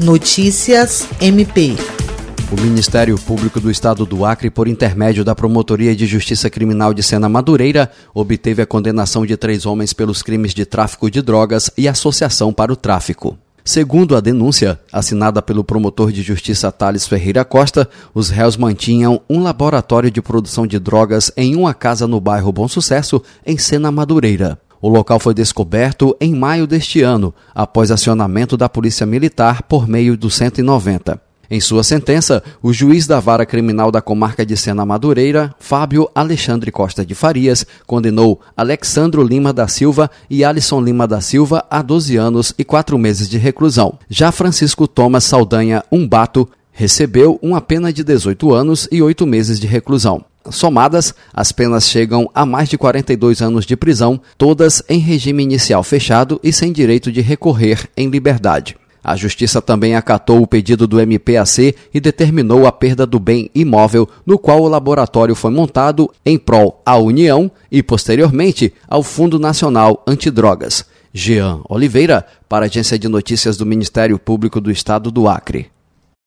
Notícias MP. O Ministério Público do Estado do Acre, por intermédio da Promotoria de Justiça Criminal de Sena Madureira, obteve a condenação de três homens pelos crimes de tráfico de drogas e associação para o tráfico. Segundo a denúncia, assinada pelo promotor de justiça Thales Ferreira Costa, os réus mantinham um laboratório de produção de drogas em uma casa no bairro Bom Sucesso, em Sena Madureira. O local foi descoberto em maio deste ano, após acionamento da Polícia Militar por meio do 190. Em sua sentença, o juiz da vara criminal da comarca de Sena Madureira, Fábio Alexandre Costa de Farias, condenou Alexandro Lima da Silva e Alisson Lima da Silva a 12 anos e 4 meses de reclusão. Já Francisco Thomas Saldanha Umbato recebeu uma pena de 18 anos e 8 meses de reclusão. Somadas, as penas chegam a mais de 42 anos de prisão, todas em regime inicial fechado e sem direito de recorrer em liberdade. A Justiça também acatou o pedido do MPAC e determinou a perda do bem imóvel no qual o laboratório foi montado em prol à União e, posteriormente, ao Fundo Nacional Antidrogas. Jean Oliveira, para a Agência de Notícias do Ministério Público do Estado do Acre.